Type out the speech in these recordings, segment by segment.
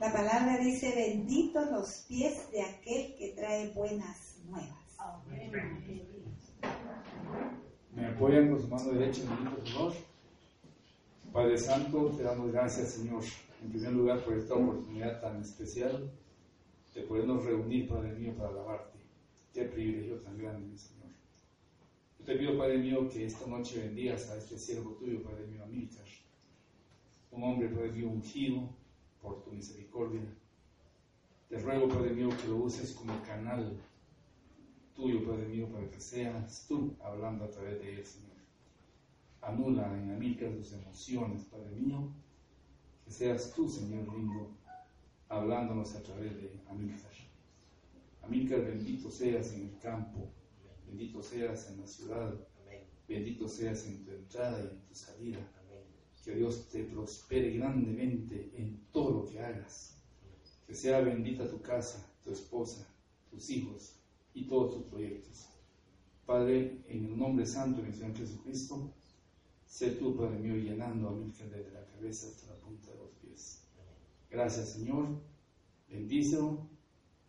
La palabra dice, benditos los pies de aquel que trae buenas nuevas. Me apoyan con su mano derecha en el favor. Padre Santo, te damos gracias, Señor, en primer lugar por esta oportunidad tan especial de podernos reunir, Padre mío, para alabarte. Qué privilegio tan grande, Señor. Te pido, Padre mío, que esta noche bendigas a este siervo tuyo, Padre mío, Amílcar. Un hombre, Padre mío, ungido por tu misericordia. Te ruego, Padre mío, que lo uses como canal tuyo, Padre mío, para que seas tú hablando a través de él, Señor. Anula en Amílcar sus emociones, Padre mío. Que seas tú, Señor lindo, hablándonos a través de Amílcar. Amílcar, bendito seas en el campo, bendito seas en la ciudad, bendito seas en tu entrada y en tu salida. Que Dios te prospere grandemente en todo lo que hagas. Que sea bendita tu casa, tu esposa, tus hijos y todos tus proyectos. Padre, en el nombre santo de Señor Jesucristo, sé tú, Padre mío, llenando a Amílcar desde la cabeza hasta la punta de los pies. Gracias, Señor. Bendícelo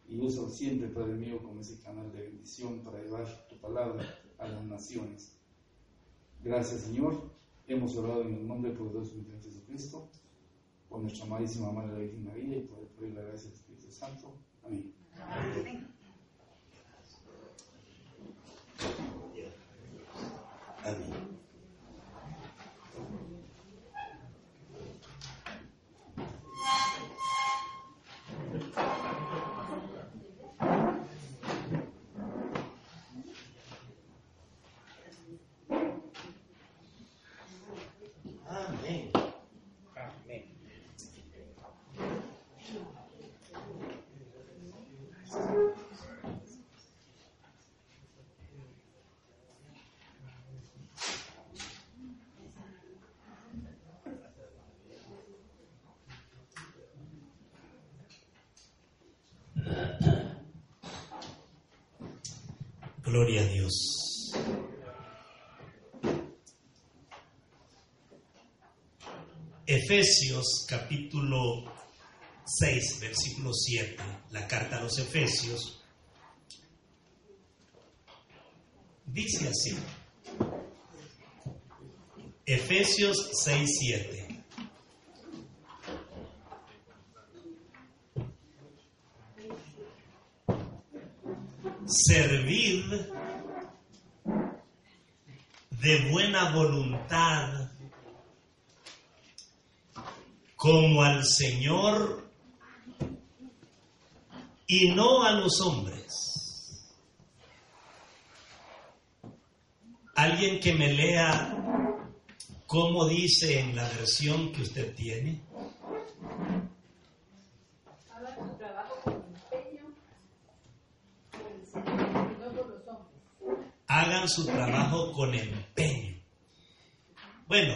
y úsalo siempre, Padre mío, como ese canal de bendición para llevar tu palabra a las naciones. Gracias, Señor. Hemos orado en el nombre poderoso de Jesucristo, por nuestra amadísima Madre la Virgen María y por el poder y la gracia del Espíritu Santo. Amén. Amén. Amén. Gloria a Dios. Efesios capítulo 6, versículo 7, la carta a los Efesios, dice así. Efesios 6, 7. Voluntad como al Señor y no a los hombres. Alguien que me lea cómo dice en la versión que usted tiene. Haga su trabajo con empeño por el Señor y no por los hombres. Hagan su trabajo con empeño. Bueno,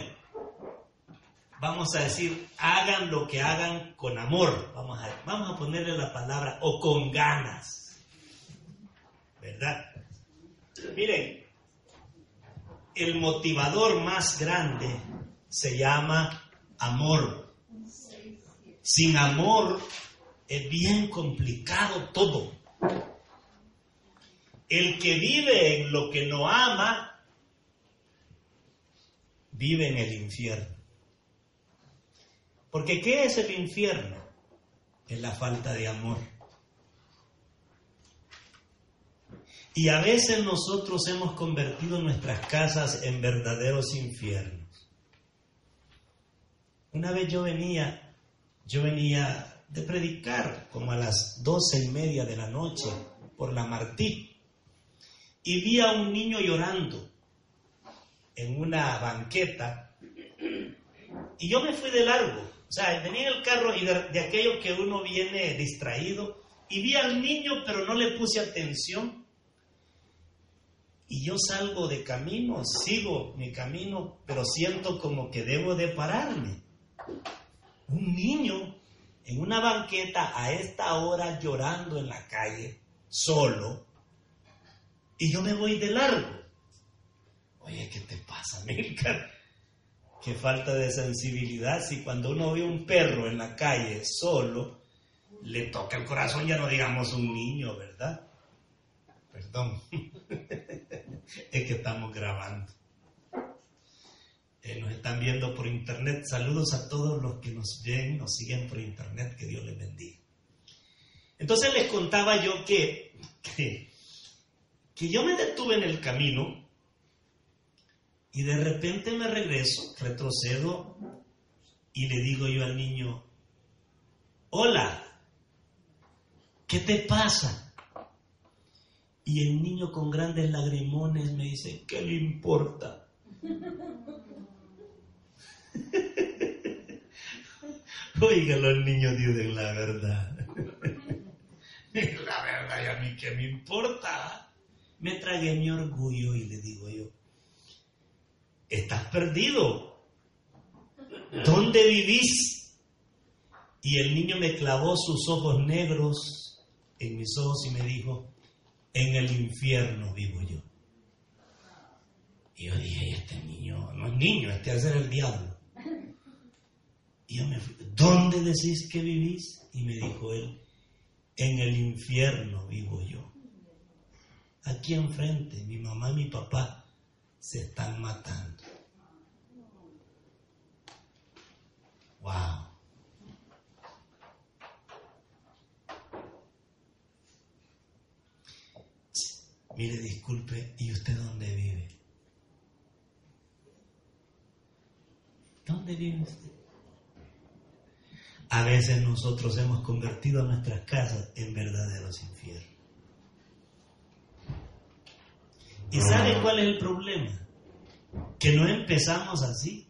vamos a decir, hagan lo que hagan con amor. Vamos a, vamos a ponerle la palabra o con ganas. ¿Verdad? Miren, el motivador más grande se llama amor. Sin amor es bien complicado todo. El que vive en lo que no ama, vive en el infierno. Porque ¿qué es el infierno? Es la falta de amor. Y a veces nosotros hemos convertido nuestras casas en verdaderos infiernos. Una vez yo venía, yo venía de predicar como a las doce y media de la noche por la Martí y vi a un niño llorando en una banqueta y yo me fui de largo. O sea, venía en el carro y de, de aquello que uno viene distraído y vi al niño pero no le puse atención y yo salgo de camino, sigo mi camino, pero siento como que debo de pararme. Un niño en una banqueta a esta hora llorando en la calle, solo, y yo me voy de largo. Oye, ¿qué te pasa, Milka? Qué falta de sensibilidad si cuando uno ve un perro en la calle solo, le toca el corazón, ya no digamos un niño, ¿verdad? Perdón, es que estamos grabando. Eh, nos están viendo por internet. Saludos a todos los que nos ven, nos siguen por internet, que Dios les bendiga. Entonces les contaba yo que, que, que yo me detuve en el camino y de repente me regreso, retrocedo y le digo yo al niño, hola, ¿qué te pasa? Y el niño con grandes lagrimones me dice, ¿qué le importa? Oiga, los niños dicen la verdad. la verdad, y a mí qué me importa. Me tragué mi orgullo y le digo yo, estás perdido. ¿Dónde vivís? Y el niño me clavó sus ojos negros en mis ojos y me dijo, en el infierno vivo yo. Y yo dije, este niño no es niño, este es el diablo. Y yo me fui, ¿dónde decís que vivís? Y me dijo él, en el infierno vivo yo. Aquí enfrente, mi mamá y mi papá se están matando. Wow. Mire, disculpe, ¿y usted dónde vive? ¿Dónde vive usted? A veces nosotros hemos convertido nuestras casas en verdaderos infiernos. ¿Y sabe cuál es el problema? Que no empezamos así.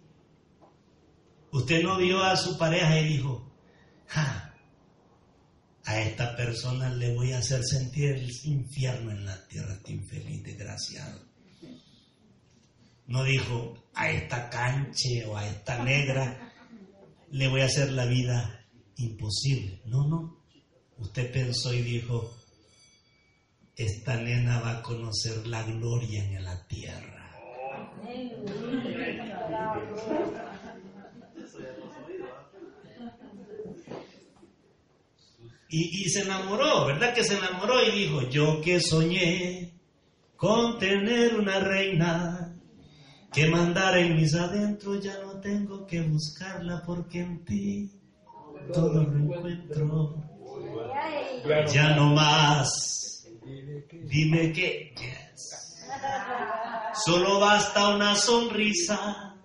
Usted no vio a su pareja y dijo, ja, a esta persona le voy a hacer sentir el infierno en la tierra, este infeliz, desgraciado. No dijo, a esta canche o a esta negra le voy a hacer la vida imposible. No, no. Usted pensó y dijo, esta nena va a conocer la gloria en la tierra. Y, y, se enamoró, ¿verdad que se enamoró? Y dijo, yo que soñé con tener una reina que mandara en mis adentros, ya no tengo que buscarla porque en ti todo lo encuentro. Ya no más, dime que Solo basta una sonrisa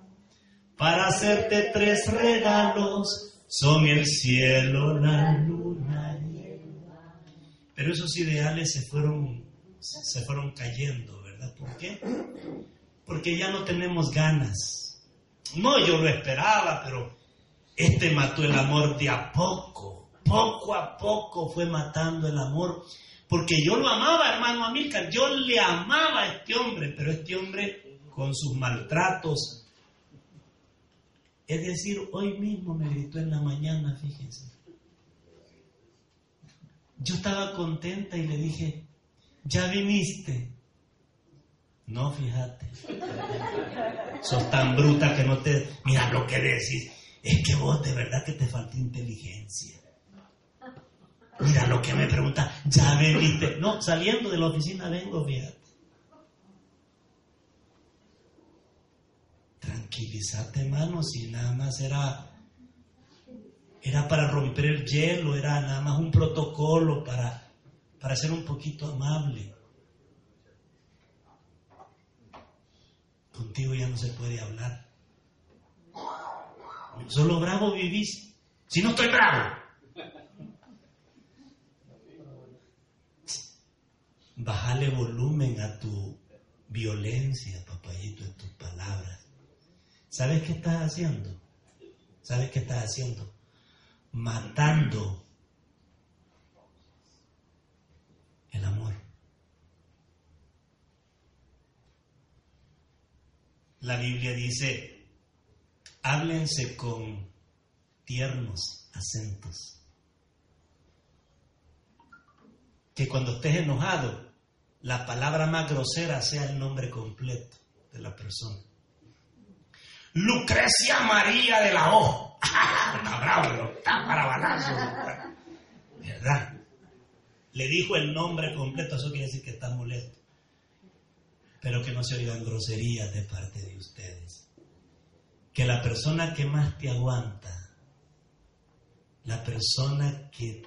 para hacerte tres regalos. Son el cielo, la luna Pero esos ideales se fueron, se fueron cayendo, ¿verdad? ¿Por qué? Porque ya no tenemos ganas. No, yo lo esperaba, pero este mató el amor de a poco. Poco a poco fue matando el amor porque yo lo amaba, hermano Amílcar, yo le amaba a este hombre, pero este hombre con sus maltratos. Es decir, hoy mismo me gritó en la mañana, fíjense. Yo estaba contenta y le dije, ya viniste. No, fíjate. Sos tan bruta que no te... Mira lo que decís. Es que vos de verdad que te falta inteligencia. Mira lo que me pregunta, ya veniste. No, saliendo de la oficina vengo, fíjate. Tranquilízate, hermano, si nada más era, era para romper el hielo, era nada más un protocolo para, para ser un poquito amable. Contigo ya no se puede hablar. Solo bravo vivís. Si no estoy bravo. Bájale volumen a tu violencia, papayito, en tus palabras. ¿Sabes qué estás haciendo? ¿Sabes qué estás haciendo? Matando el amor. La Biblia dice, háblense con tiernos acentos. Que cuando estés enojado, la palabra más grosera sea el nombre completo. de la persona. Lucrecia María de la O. Está bravo, está para balazo. ¿Verdad? Le dijo el nombre completo, eso quiere decir que está molesto. Pero que no se oigan groserías de parte de ustedes. Que la persona que más te aguanta, la persona que,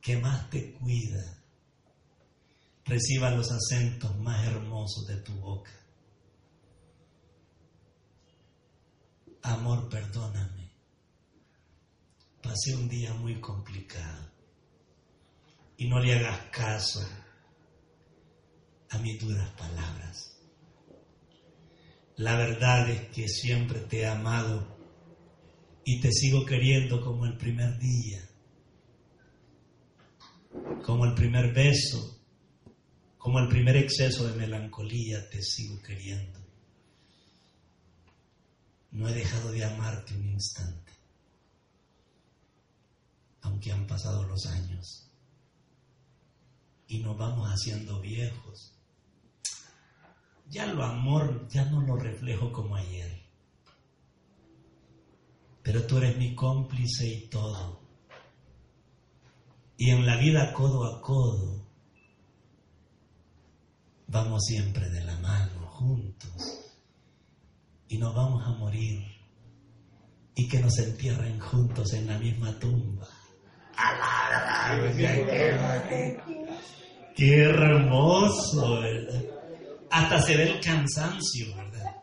que más te cuida, reciba los acentos más hermosos de tu boca. Amor, perdóname. Pasé un día muy complicado y no le hagas caso a mis duras palabras. La verdad es que siempre te he amado y te sigo queriendo como el primer día, como el primer beso, como el primer exceso de melancolía, te sigo queriendo. No he dejado de amarte un instante, aunque han pasado los años y nos vamos haciendo viejos. Ya lo amor, ya no lo reflejo como ayer. Pero tú eres mi cómplice y todo. Y en la vida codo a codo, vamos siempre de la mano, juntos. Y nos vamos a morir. Y que nos entierren juntos en la misma tumba. Qué hermoso. Hasta se ve el cansancio, ¿verdad?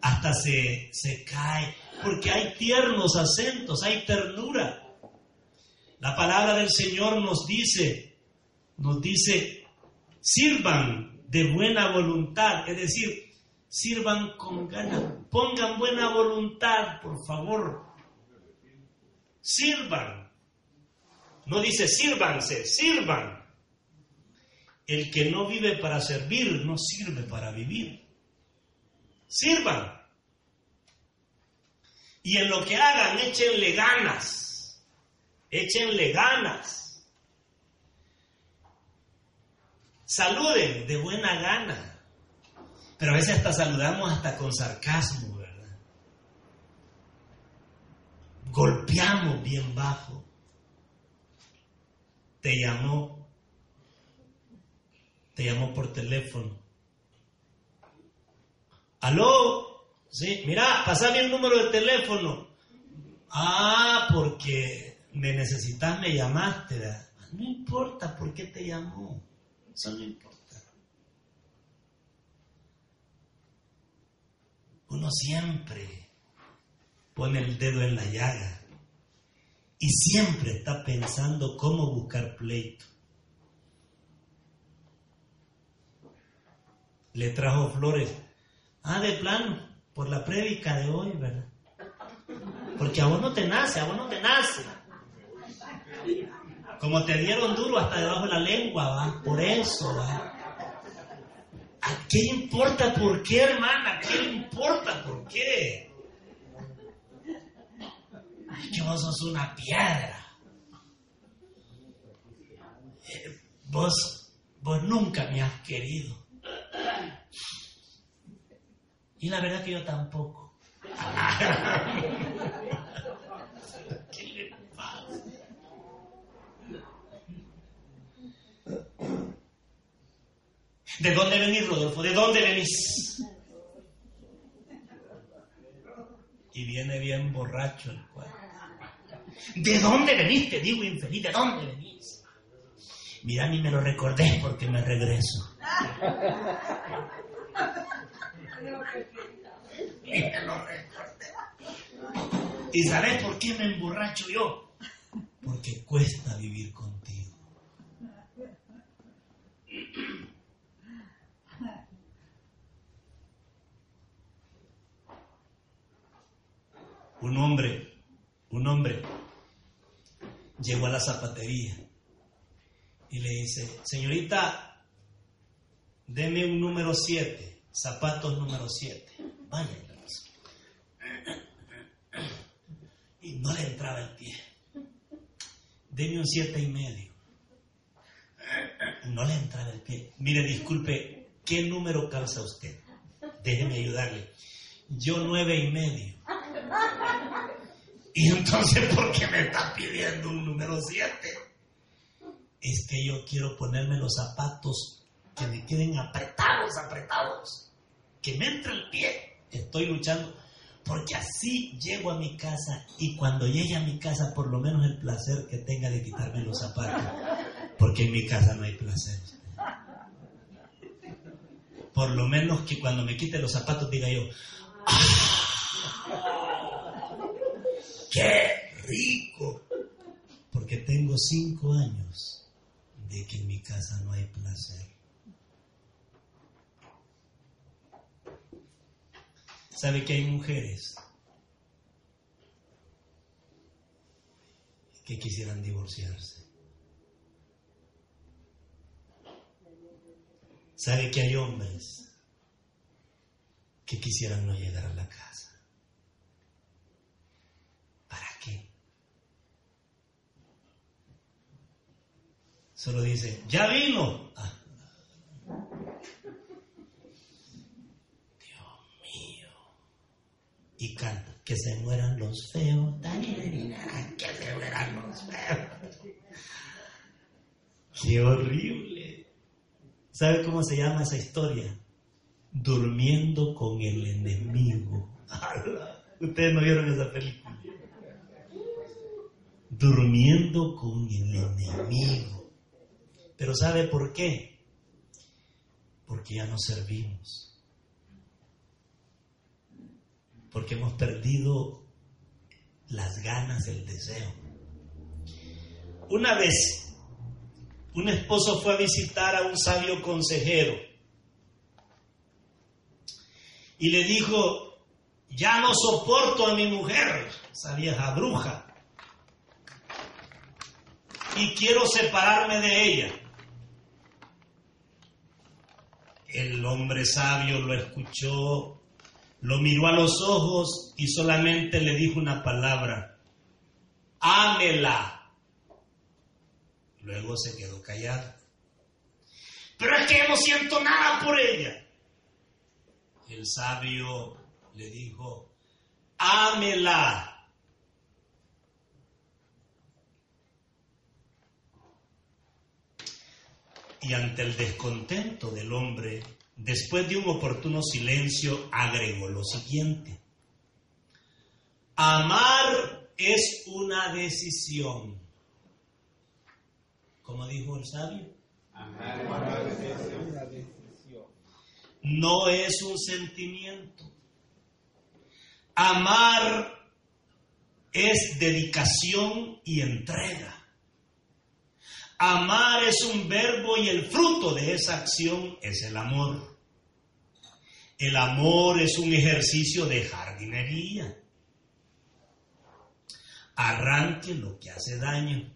Hasta se, se cae, porque hay tiernos acentos, hay ternura. La palabra del Señor nos dice, nos dice, sirvan de buena voluntad, es decir, sirvan con ganas, pongan buena voluntad, por favor. Sirvan. No dice sírvanse, sirvan. El que no vive para servir no sirve para vivir. Sirvan. Y en lo que hagan, échenle ganas. Échenle ganas. Saluden de buena gana. Pero a veces hasta saludamos hasta con sarcasmo, ¿verdad? Golpeamos bien bajo. Te llamó te llamó por teléfono. ¿Aló? Sí, mira, pasame el número de teléfono. Ah, porque me necesitas, me llamaste. No importa por qué te llamó. Eso no importa. Uno siempre pone el dedo en la llaga y siempre está pensando cómo buscar pleito. le trajo flores. Ah, de plano, por la prédica de hoy, ¿verdad? Porque a vos no te nace, a vos no te nace. Como te dieron duro hasta debajo de la lengua, ¿va? Por eso, ¿va? ¿A qué importa por qué, hermana? ¿A qué importa por qué? Es que vos sos una piedra. Eh, vos, vos nunca me has querido. Y la verdad que yo tampoco. ¿Qué le pasa? ¿De dónde venís, Rodolfo? ¿De dónde venís? Y viene bien borracho el cuadro. ¿De dónde venís? Te digo, infeliz, ¿de dónde venís? Mira, ni me lo recordé porque me regreso. ¿Y sabes por qué me emborracho yo? Porque cuesta vivir contigo. Un hombre, un hombre llegó a la zapatería y le dice, señorita, deme un número 7, zapatos número 7. Vaya, y no le entraba el pie. Deme un siete y medio. No le entraba el pie. Mire, disculpe, ¿qué número calza usted? Déjeme ayudarle. Yo nueve y medio. Y entonces, ¿por qué me está pidiendo un número siete? Es que yo quiero ponerme los zapatos que me queden apretados, apretados. Que me entre el pie. Estoy luchando porque así llego a mi casa y cuando llegue a mi casa por lo menos el placer que tenga de quitarme los zapatos, porque en mi casa no hay placer. Por lo menos que cuando me quite los zapatos diga yo, ¡Ah! ¡Qué rico! Porque tengo cinco años de que en mi casa no hay placer. ¿Sabe que hay mujeres que quisieran divorciarse? ¿Sabe que hay hombres que quisieran no llegar a la casa? ¿Para qué? Solo dice, ya vino. Ah, Dios mío. Y canta, que se mueran los feos. Que se mueran los feos. Qué horrible. ¿Sabe cómo se llama esa historia? Durmiendo con el enemigo. Ustedes no vieron esa película. Durmiendo con el enemigo. Pero ¿sabe por qué? Porque ya no servimos. Porque hemos perdido las ganas, el deseo. Una vez un esposo fue a visitar a un sabio consejero y le dijo, ya no soporto a mi mujer, esa vieja bruja, y quiero separarme de ella. El hombre sabio lo escuchó, lo miró a los ojos y solamente le dijo una palabra, ámela. Luego se quedó callado. Pero es que no siento nada por ella. El sabio le dijo, ámela. Y ante el descontento del hombre, después de un oportuno silencio, agregó lo siguiente. Amar es una decisión. Como dijo el sabio. No es un sentimiento. Amar es dedicación y entrega. Amar es un verbo y el fruto de esa acción es el amor. El amor es un ejercicio de jardinería. Arranque lo que hace daño.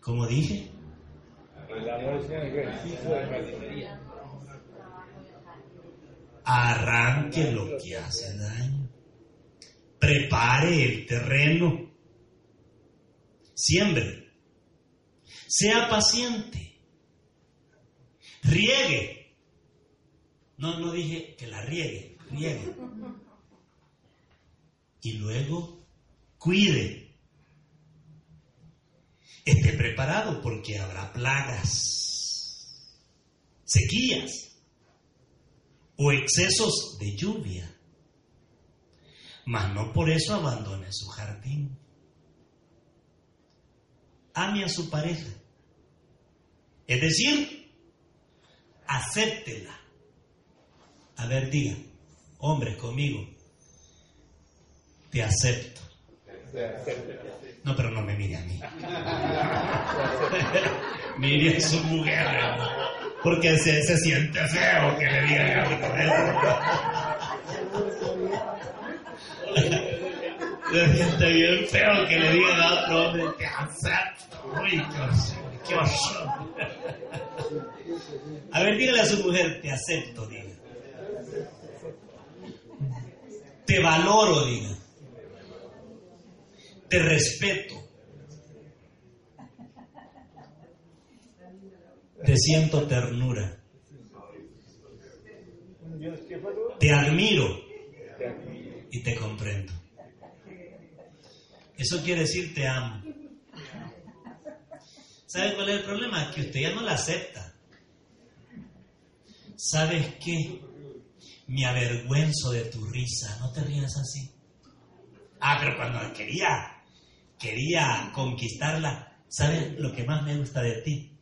Como dije, El amor es un ejercicio de jardinería. Arranque lo que hace daño. Prepare el terreno. Siembre. Sea paciente. Riegue. No, no dije que la riegue, riegue. Y luego, cuide. Esté preparado porque habrá plagas, sequías o excesos de lluvia. Mas no por eso abandone su jardín. Ame a su pareja. Es decir, acéptela. A ver, diga, hombres conmigo, te acepto. No, pero no me mire a mí. mire a su mujer, hermano, porque se, se siente feo que le digan a uno eso. Se siente bien feo que le digan a otro hombre, acepto. Uy, qué horror. A ver, dígale a su mujer, te acepto, diga. Te valoro, diga. te respeto, te siento ternura, te admiro y te comprendo. Eso quiere decir te amo. ¿Sabe cuál es el problema? Que usted ya no la acepta. ¿Sabes qué? Me avergüenzo de tu risa. No te rías así. Ah, pero cuando quería, quería conquistarla, ¿sabes lo que más me gusta de ti?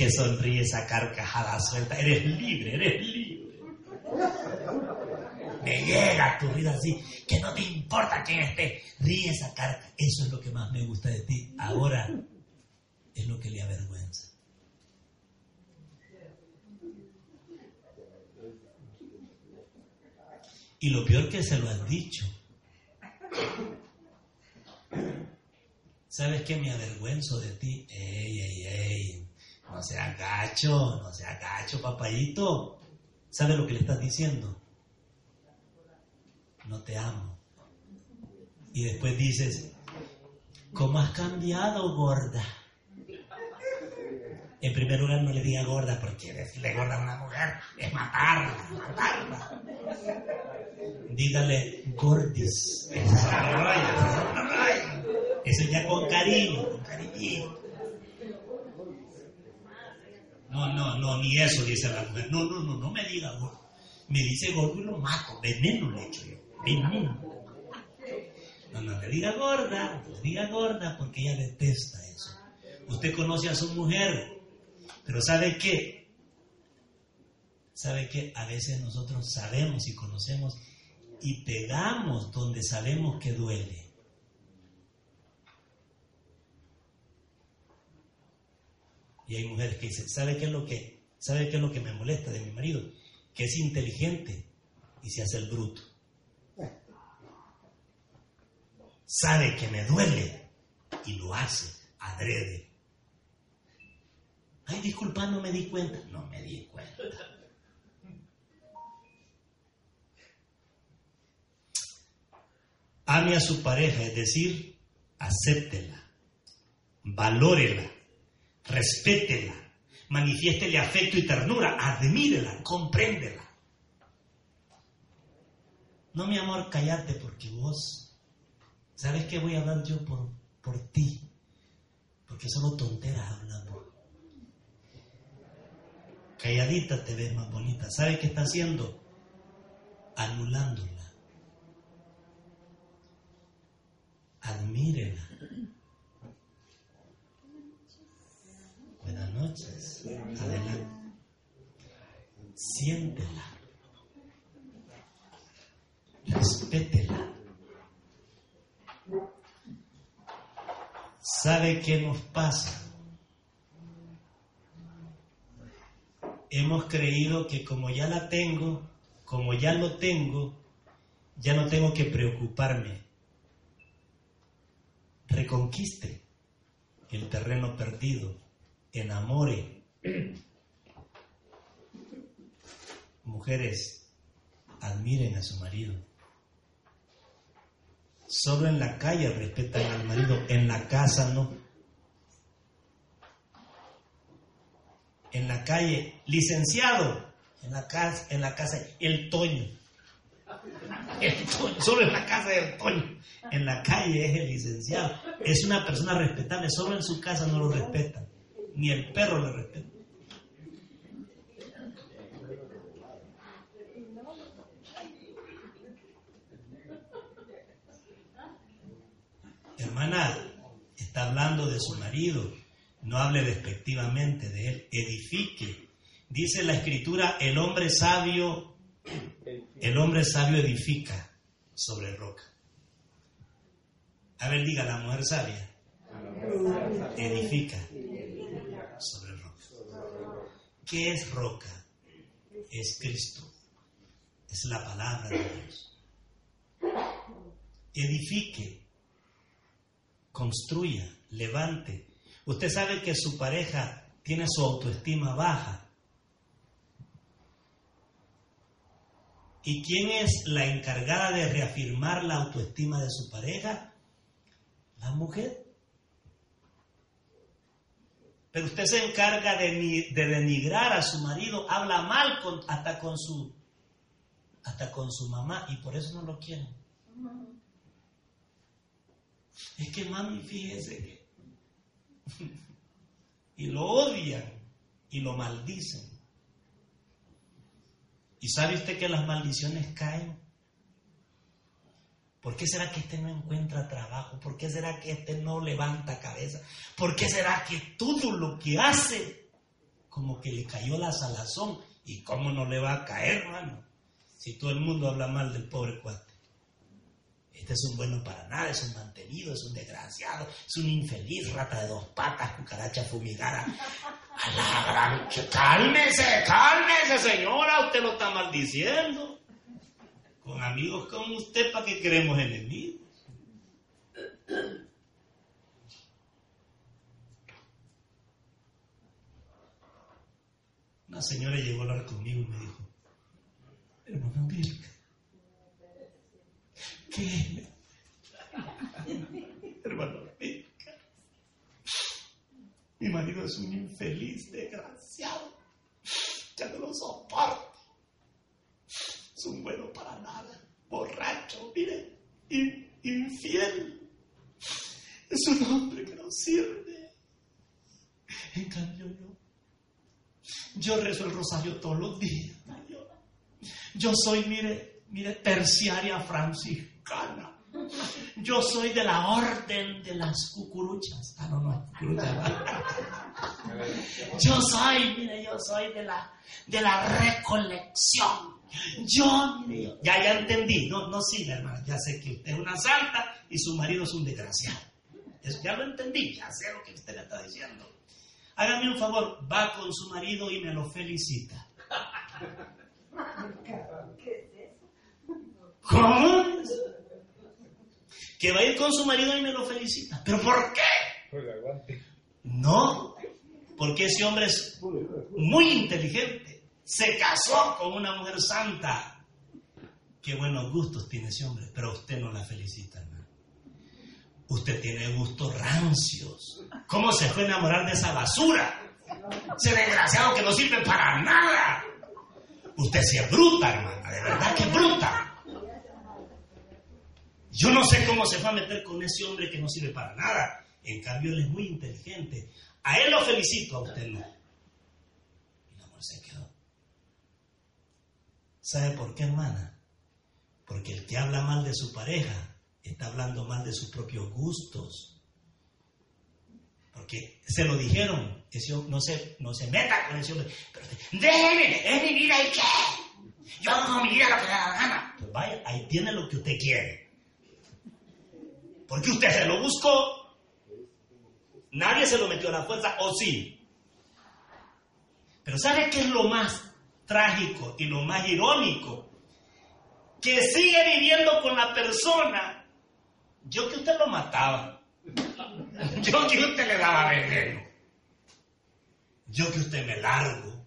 Que sonríes a carcajada suelta. Eres libre, eres libre. Me llega tu risa así, que no te importa quién esté. Ríes a carca. Eso es lo que más me gusta de ti. Ahora es lo que le avergüenza. Y lo peor que se lo has dicho. ¿Sabes qué me avergüenzo de ti? Ey, ey, ey. No seas gacho, no seas gacho, papayito. ¿Sabes lo que le estás diciendo? No te amo. Y después dices, ¿cómo has cambiado, gorda? En primer lugar, no le diga gorda, porque decirle gorda a una mujer es matarla, matarla. Dígale gordis. Eso ya con cariño, con cariñito. No, no, no, ni eso dice la mujer. No, no, no, no me diga gordo. Me dice gordo y lo mato. Veneno le echo yo. Veneno. No, no le diga gorda, no diga gorda porque ella detesta eso. Usted conoce a su mujer, pero ¿sabe qué? ¿Sabe qué? A veces nosotros sabemos y conocemos y pegamos donde sabemos que duele. Y hay mujeres que dicen, ¿sabe qué es lo que, sabe qué es lo que me molesta de mi marido? Que es inteligente y se hace el bruto. Sabe que me duele y lo hace adrede. Ay, disculpa, no me di cuenta. No me di cuenta. Ame a su pareja, es decir, acéptela, valórela, respétela, manifiéstele afecto y ternura, admírela, compréndela. No, mi amor, cállate porque vos, ¿sabes qué voy a hablar yo por, por ti? Porque solo tonteras hablando. Calladita te ves más bonita. ¿Sabes qué está haciendo? Anulándola. Admírela. Buenas noches. Adelante. Siéntela. Respétela. ¿Sabe qué nos pasa? Hemos creído que como ya la tengo, como ya lo tengo, ya no tengo que preocuparme. Reconquiste el terreno perdido, enamore. Mujeres, admiren a su marido. Solo en la calle respetan al marido, en la casa no. En la calle, licenciado, en la casa, en la casa, el Toño. El Toño, solo en la casa del Toño. En la calle es el licenciado. Es una persona respetable, solo en su casa no lo respetan. Ni el perro lo respeta. Hermana, está hablando de su marido. No hable despectivamente de él. Edifique. Dice la escritura, el hombre sabio, el hombre sabio edifica sobre roca. A ver, diga la mujer sabia. Edifica sobre roca. ¿Qué es roca? Es Cristo. Es la palabra de Dios. Edifique, construya, levante. Usted sabe que su pareja tiene su autoestima baja. ¿Y quién es la encargada de reafirmar la autoestima de su pareja? La mujer. Pero usted se encarga de, de denigrar a su marido, habla mal hasta con su hasta con su mamá y por eso no lo quieren. Es que mami, fíjese que y lo odian y lo maldicen. ¿Y sabe usted que las maldiciones caen? ¿Por qué será que este no encuentra trabajo? ¿Por qué será que este no levanta cabeza? ¿Por qué será que todo lo que hace como que le cayó la salazón? ¿Y cómo no le va a caer, hermano? Si todo el mundo habla mal del pobre cuate. Este es un bueno para nada, es un mantenido, es un desgraciado, es un infeliz, rata de dos patas, cucaracha fumigada. A la gran... Cálmese, cálmese, señora, usted lo está maldiciendo. Con amigos como usted, ¿para qué queremos enemigos? Una señora llegó a hablar conmigo y me dijo, hermano Bill, ¿qué? hermano Bill, mi marido es un infeliz, desgraciado, ya no lo soporto es un bueno mire, in- infiel. Es un hombre que no sirve. En cambio yo, yo rezo el rosario todos los días. Yo, yo soy, mire, mire, terciaria franciscana. Yo soy de la orden de las cucuruchas. Ah, no, no, cucuruchas. Yo soy, mire, yo soy de la, de la recolección. Yo, mire, yo. Ya, ya entendí. No, no siga, hermano. Ya sé que usted es una santa y su marido es un desgraciado. Eso ya lo entendí. Ya sé lo que usted le está diciendo. Hágame un favor. Va con su marido y me lo felicita. ¿Cómo? Que va a ir con su marido y me lo felicita. ¿Pero por qué? No, porque ese hombre es muy inteligente. Se casó con una mujer santa. Qué buenos gustos tiene ese hombre, pero usted no la felicita, hermano. Usted tiene gustos rancios. ¿Cómo se fue a enamorar de esa basura? Ese desgraciado que no sirve para nada. Usted sí es bruta, hermana, de verdad que es bruta. Yo no sé cómo se fue a meter con ese hombre que no sirve para nada. En cambio, él es muy inteligente. A él lo felicito, a usted no. Y la mujer se quedó. ¿Sabe por qué, hermana? Porque el que habla mal de su pareja está hablando mal de sus propios gustos. Porque se lo dijeron, hombre, no, se, no se meta con ese hombre. Pero déjeme, es mi vida y qué. Yo hago mi vida lo que me da la gana. Pues vaya, ahí tiene lo que usted quiere. Porque usted se lo buscó. Nadie se lo metió a la fuerza, o sí. Pero ¿sabe qué es lo más trágico y lo más irónico? Que sigue viviendo con la persona. Yo que usted lo mataba. Yo que usted le daba veneno. Yo que usted me largo.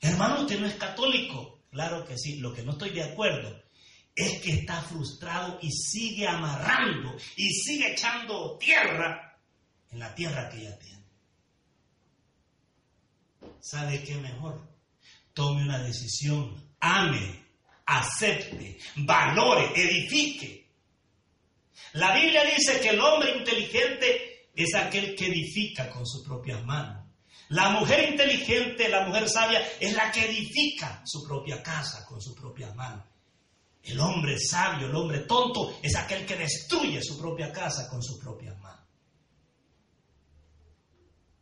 Hermano, usted no es católico. Claro que sí. Lo que no estoy de acuerdo es que está frustrado y sigue amarrando y sigue echando tierra en la tierra que ya tiene. ¿Sabe qué mejor? Tome una decisión, ame, acepte, valore, edifique. La Biblia dice que el hombre inteligente es aquel que edifica con sus propias manos. La mujer inteligente, la mujer sabia, es la que edifica su propia casa con sus propias manos. El hombre sabio, el hombre tonto, es aquel que destruye su propia casa con sus propias manos.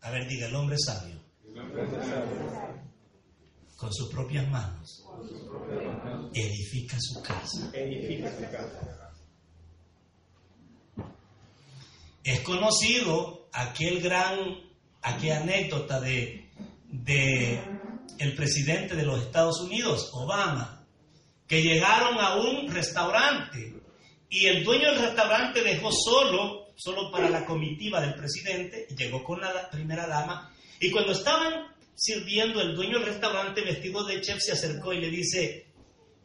A ver, diga, el hombre sabio. Con sus propias manos. Edifica su casa. Es conocido aquel gran, aquella anécdota de, de el presidente de los Estados Unidos, Obama, que llegaron a un restaurante y el dueño del restaurante dejó solo, solo para la comitiva del presidente, y llegó con la primera dama, y cuando estaban sirviendo, el dueño del restaurante vestido de chef se acercó y le dice,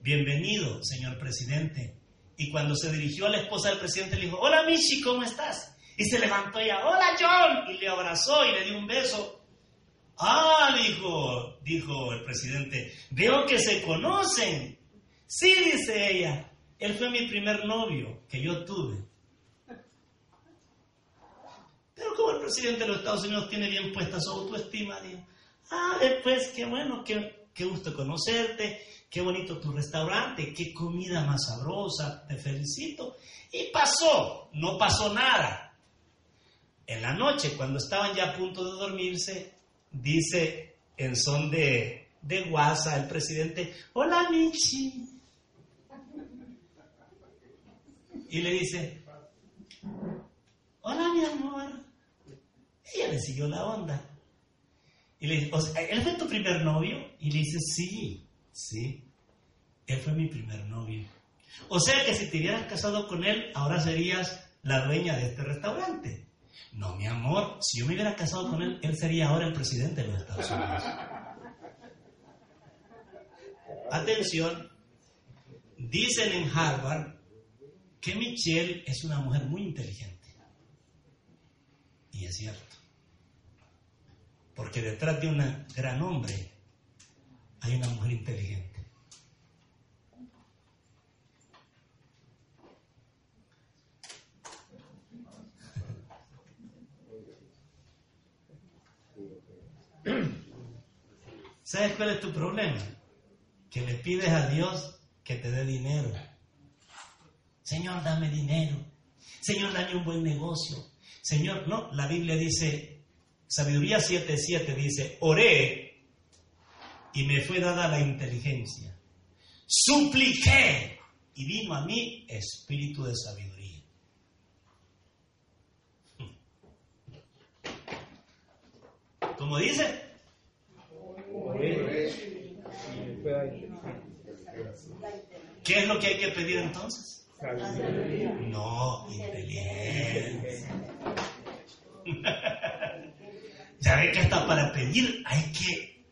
bienvenido, señor presidente, Y cuando se dirigió a la esposa del presidente, le dijo, hola Michi, ¿cómo estás? Y se levantó ella, hola John, y le abrazó y le dio un beso. Ah, dijo, dijo el presidente, veo que se conocen. Sí, dice ella, él fue mi primer novio que yo tuve. Pero como el presidente de los Estados Unidos tiene bien puesta su autoestima, dijo, ah, después, qué bueno, qué, qué gusto conocerte, qué bonito tu restaurante, qué comida más sabrosa, te felicito. Y pasó, no pasó nada. En la noche, cuando estaban ya a punto de dormirse, dice en son de, de guasa el presidente, hola Michi. Y le dice, hola mi amor. Ella le siguió la onda. Y le dice, ¿él fue tu primer novio? Y le dice, sí, sí, él fue mi primer novio. O sea que si te hubieras casado con él, ahora serías la dueña de este restaurante. No, mi amor, si yo me hubiera casado con él, él sería ahora el presidente de los Estados Unidos. Atención, dicen en Harvard que Michelle es una mujer muy inteligente. Y es cierto. Porque detrás de un gran hombre hay una mujer inteligente. ¿Sabes cuál es tu problema? Que le pides a Dios que te dé dinero. Señor, dame dinero. Señor, dame un buen negocio. Señor, no, la Biblia dice, Sabiduría 7.7 dice, oré y me fue dada la inteligencia. Supliqué y vino a mí espíritu de sabiduría. Como dice, ¿Qué es lo que hay que pedir entonces? No, inteligencia. ya ve que hasta para pedir hay que,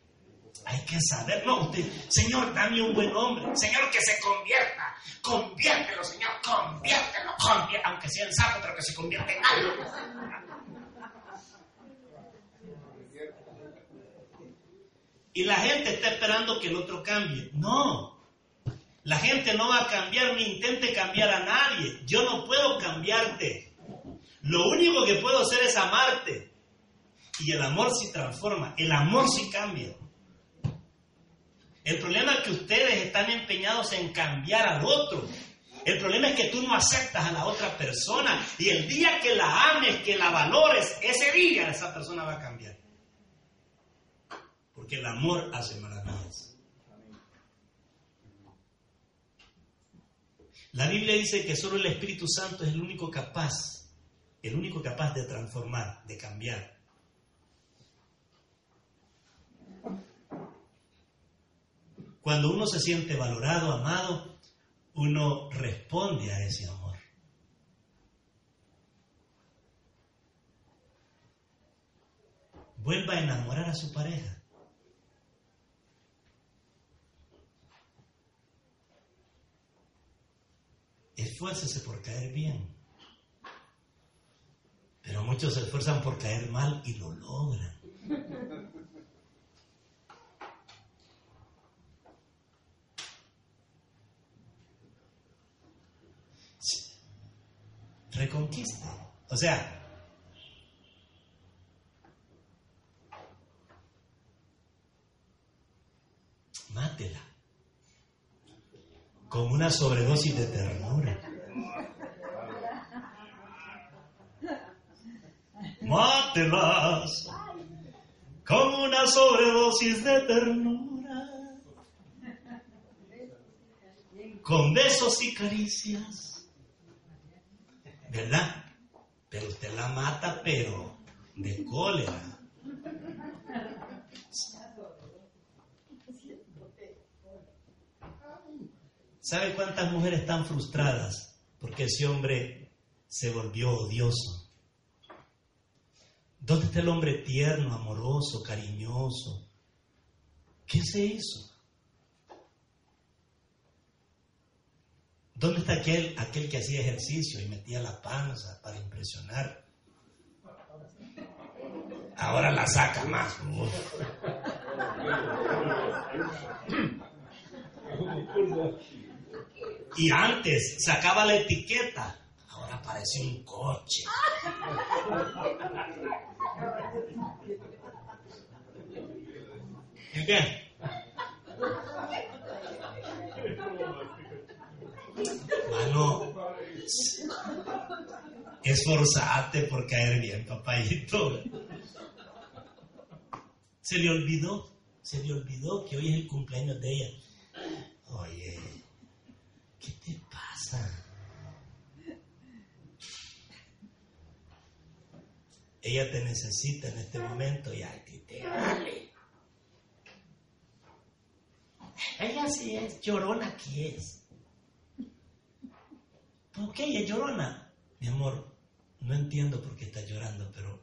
hay que saber. No, usted, Señor, dame un buen hombre. Señor, que se convierta. Conviértelo, Señor, conviértelo, conviértelo. Aunque sea en sapo, pero que se convierta en algo. Y la gente está esperando que el otro cambie. No. La gente no va a cambiar ni intente cambiar a nadie. Yo no puedo cambiarte. Lo único que puedo hacer es amarte. Y el amor se transforma. El amor sí cambia. El problema es que ustedes están empeñados en cambiar al otro. El problema es que tú no aceptas a la otra persona. Y el día que la ames, que la valores, ese día esa persona va a cambiar porque el amor hace maravillas. La Biblia dice que solo el Espíritu Santo es el único capaz, el único capaz de transformar, de cambiar. Cuando uno se siente valorado, amado, uno responde a ese amor. Vuelva a enamorar a su pareja. Esfuércese por caer bien. Pero muchos se esfuerzan por caer mal y lo logran. Reconquiste. O sea, mátela con una sobredosis de ternura. Mátelas con una sobredosis de ternura, con besos y caricias, ¿verdad? Pero usted la mata, pero de cólera. ¿Sabe cuántas mujeres están frustradas porque ese hombre se volvió odioso? ¿Dónde está el hombre tierno, amoroso, cariñoso? ¿Qué se hizo? ¿Dónde está aquel, aquel que hacía ejercicio y metía la panza para impresionar? Ahora la saca más. Uf. Y antes sacaba la etiqueta, ahora parece un coche. ¿Y qué? Mano, esforzate por caer bien, papayito. Se le olvidó, se le olvidó que hoy es el cumpleaños de ella. Oye, ¿qué te pasa? Ella te necesita en este momento y a ti te vale. Ella sí es llorona, aquí es. ¿Por qué ella es llorona? Mi amor, no entiendo por qué está llorando, pero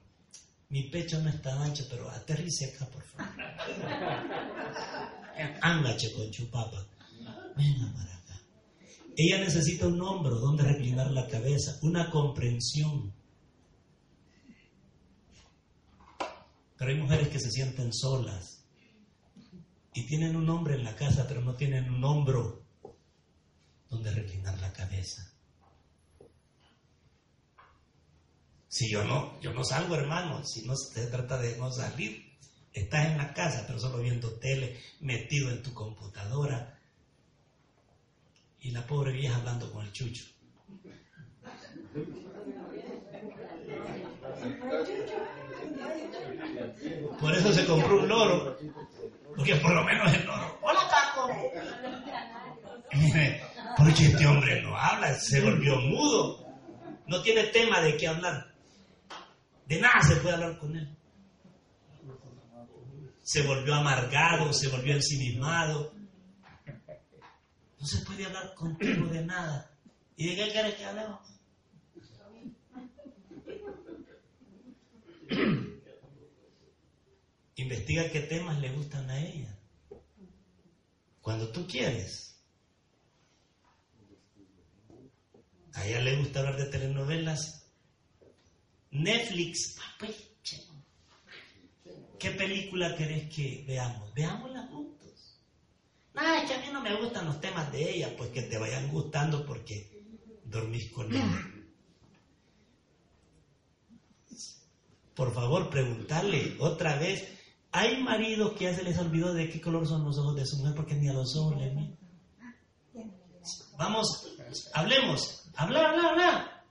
mi pecho no está ancho, pero aterrice acá, por favor. Ángache con chupapa. Venga para acá. Ella necesita un hombro donde reclinar la cabeza, una comprensión. Pero hay mujeres que se sienten solas y tienen un hombre en la casa, pero no tienen un hombro donde reclinar la cabeza. Si yo no, yo no salgo, hermano, si no se trata de no salir, estás en la casa, pero solo viendo tele, metido en tu computadora, y la pobre vieja hablando con el chucho. Por eso se compró un loro, porque por lo menos el loro. ¡Hola, Caco! Porque este hombre no habla, se volvió mudo, no tiene tema de qué hablar. De nada se puede hablar con él. Se volvió amargado, se volvió ensimismado. No se puede hablar contigo de nada. ¿Y de qué quieres que hablemos? Investiga qué temas le gustan a ella. Cuando tú quieres. A ella le gusta hablar de telenovelas. Netflix, papi. ¿Qué película querés que veamos? Veámosla juntos. Nada, es que a mí no me gustan los temas de ella, pues que te vayan gustando porque dormís con ella. Por favor, preguntarle otra vez. Hay maridos que ya se les olvidó de qué color son los ojos de su mujer porque ni a los ojos le miran. Vamos, hablemos. Habla, habla, habla.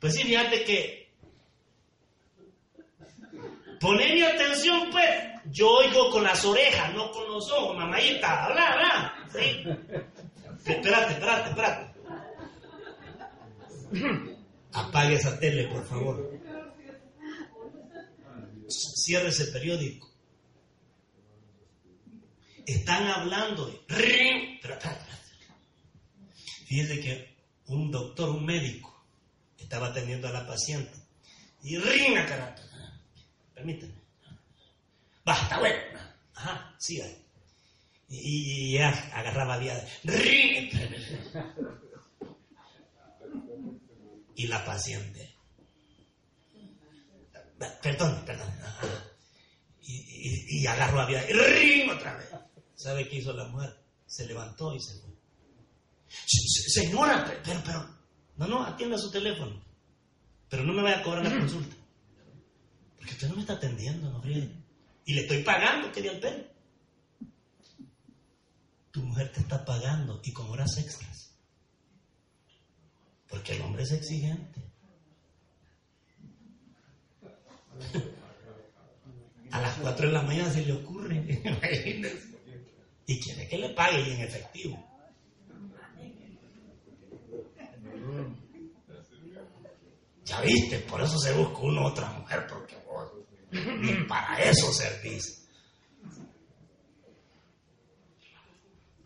Pues sí, fíjate que. Poneme atención, pues. Yo oigo con las orejas, no con los ojos, mamadita. Habla, habla. Sí. Espérate, espérate, espérate. Apague esa tele, por favor. Cierre ese periódico. Están hablando. Espérate, espérate. Fíjese que un doctor, un médico, estaba atendiendo a la paciente. Y rina, carajo. Permíteme. Basta, bueno. Ajá, siga. Y, y ya agarraba vía. Y la paciente. Perdón, perdón. Y, y, y agarró a. ¡Ring! Otra vez. ¿Sabe qué hizo la mujer? Se levantó y se fue. Señora, pero, pero, no, no, atienda su teléfono. Pero no me vaya a cobrar la consulta. Porque usted no me está atendiendo, no ríe. Y le estoy pagando, que el pelo. Tu mujer te está pagando y con horas extras. Porque el hombre es exigente. A las 4 de la mañana se le ocurre. y quiere que le pague en efectivo. Ya viste, por eso se busca uno otra mujer, porque vos ni para eso servís.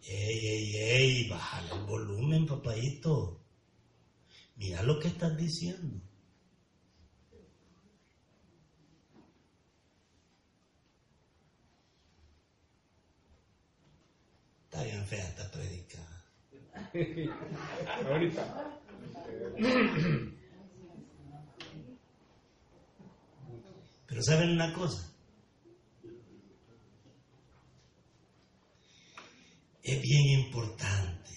Ey, ey, ey, bájale el volumen, papadito. Mira lo que estás diciendo. Está bien fea esta predicada. Ahorita. Pero ¿saben una cosa? Es bien importante.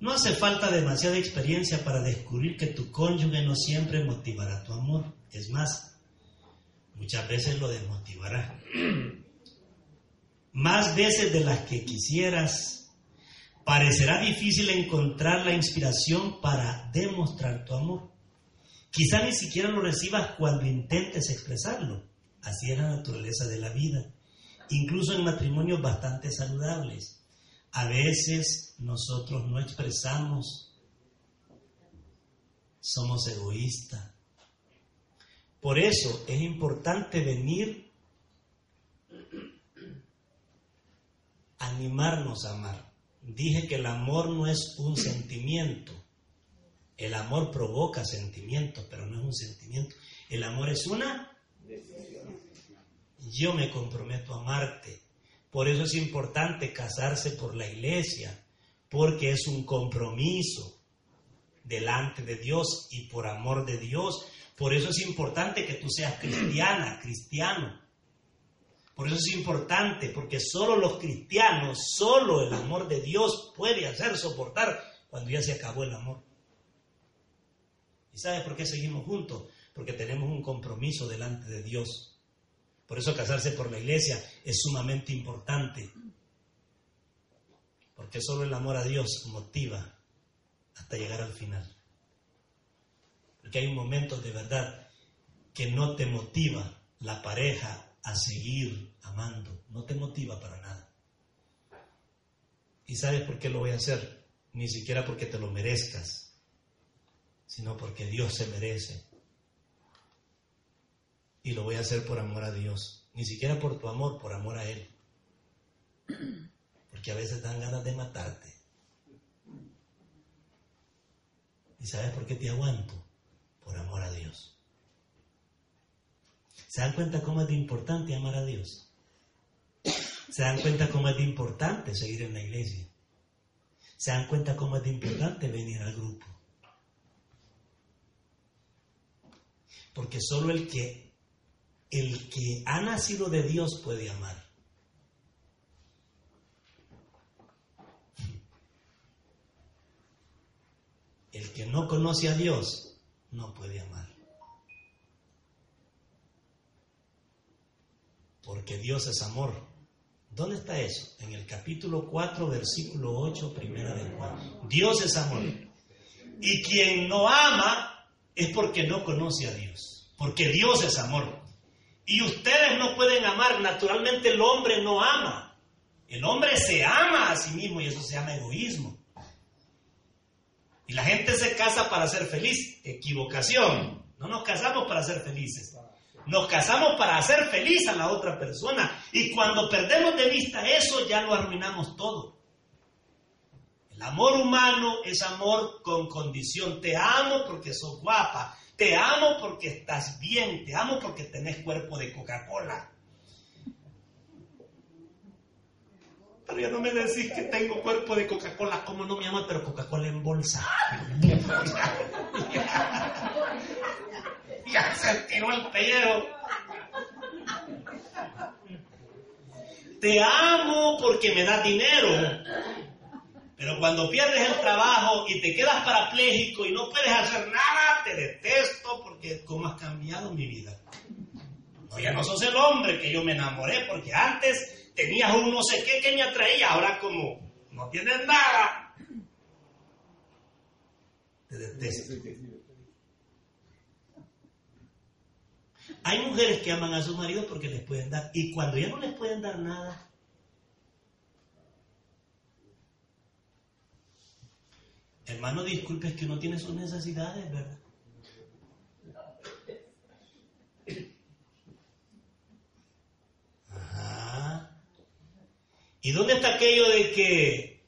No hace falta demasiada experiencia para descubrir que tu cónyuge no siempre motivará tu amor. Es más, muchas veces lo desmotivará. Más veces de las que quisieras parecerá difícil encontrar la inspiración para demostrar tu amor. Quizá ni siquiera lo recibas cuando intentes expresarlo. Así es la naturaleza de la vida, incluso en matrimonios bastante saludables. A veces nosotros no expresamos, somos egoístas. Por eso es importante venir a animarnos a amar. Dije que el amor no es un sentimiento. El amor provoca sentimientos, pero no es un sentimiento. El amor es una Yo me comprometo a amarte. Por eso es importante casarse por la iglesia, porque es un compromiso delante de Dios y por amor de Dios. Por eso es importante que tú seas cristiana, cristiano. Por eso es importante, porque solo los cristianos, solo el amor de Dios puede hacer soportar cuando ya se acabó el amor. ¿Y sabes por qué seguimos juntos? Porque tenemos un compromiso delante de Dios. Por eso casarse por la iglesia es sumamente importante. Porque solo el amor a Dios motiva hasta llegar al final. Porque hay momentos de verdad que no te motiva la pareja a seguir amando, no te motiva para nada. ¿Y sabes por qué lo voy a hacer? Ni siquiera porque te lo merezcas, sino porque Dios se merece. Y lo voy a hacer por amor a Dios, ni siquiera por tu amor, por amor a Él. Porque a veces dan ganas de matarte. ¿Y sabes por qué te aguanto? Por amor a Dios. ¿Se dan cuenta cómo es de importante amar a Dios? ¿Se dan cuenta cómo es de importante seguir en la iglesia? ¿Se dan cuenta cómo es de importante venir al grupo? Porque solo el que el que ha nacido de Dios puede amar. El que no conoce a Dios no puede amar. porque Dios es amor. ¿Dónde está eso? En el capítulo 4, versículo 8, primera de Juan. Dios es amor. Y quien no ama es porque no conoce a Dios, porque Dios es amor. Y ustedes no pueden amar, naturalmente el hombre no ama. El hombre se ama a sí mismo y eso se llama egoísmo. Y la gente se casa para ser feliz. Equivocación. No nos casamos para ser felices. Nos casamos para hacer feliz a la otra persona. Y cuando perdemos de vista eso, ya lo arruinamos todo. El amor humano es amor con condición. Te amo porque sos guapa. Te amo porque estás bien. Te amo porque tenés cuerpo de Coca-Cola. Pero ya no me decís que tengo cuerpo de Coca-Cola. ¿Cómo no me amas? Pero Coca-Cola en bolsa. ya se tiró el pellejo. Te amo porque me das dinero. Pero cuando pierdes el trabajo y te quedas parapléjico y no puedes hacer nada, te detesto porque cómo has cambiado mi vida. No, ya no sos el hombre que yo me enamoré porque antes tenías un no sé qué que me atraía, ahora como no tienes nada, te detesto. Hay mujeres que aman a sus maridos porque les pueden dar. Y cuando ya no les pueden dar nada, hermano, disculpe, es que uno tiene sus necesidades, ¿verdad? Ajá. ¿Y dónde está aquello de que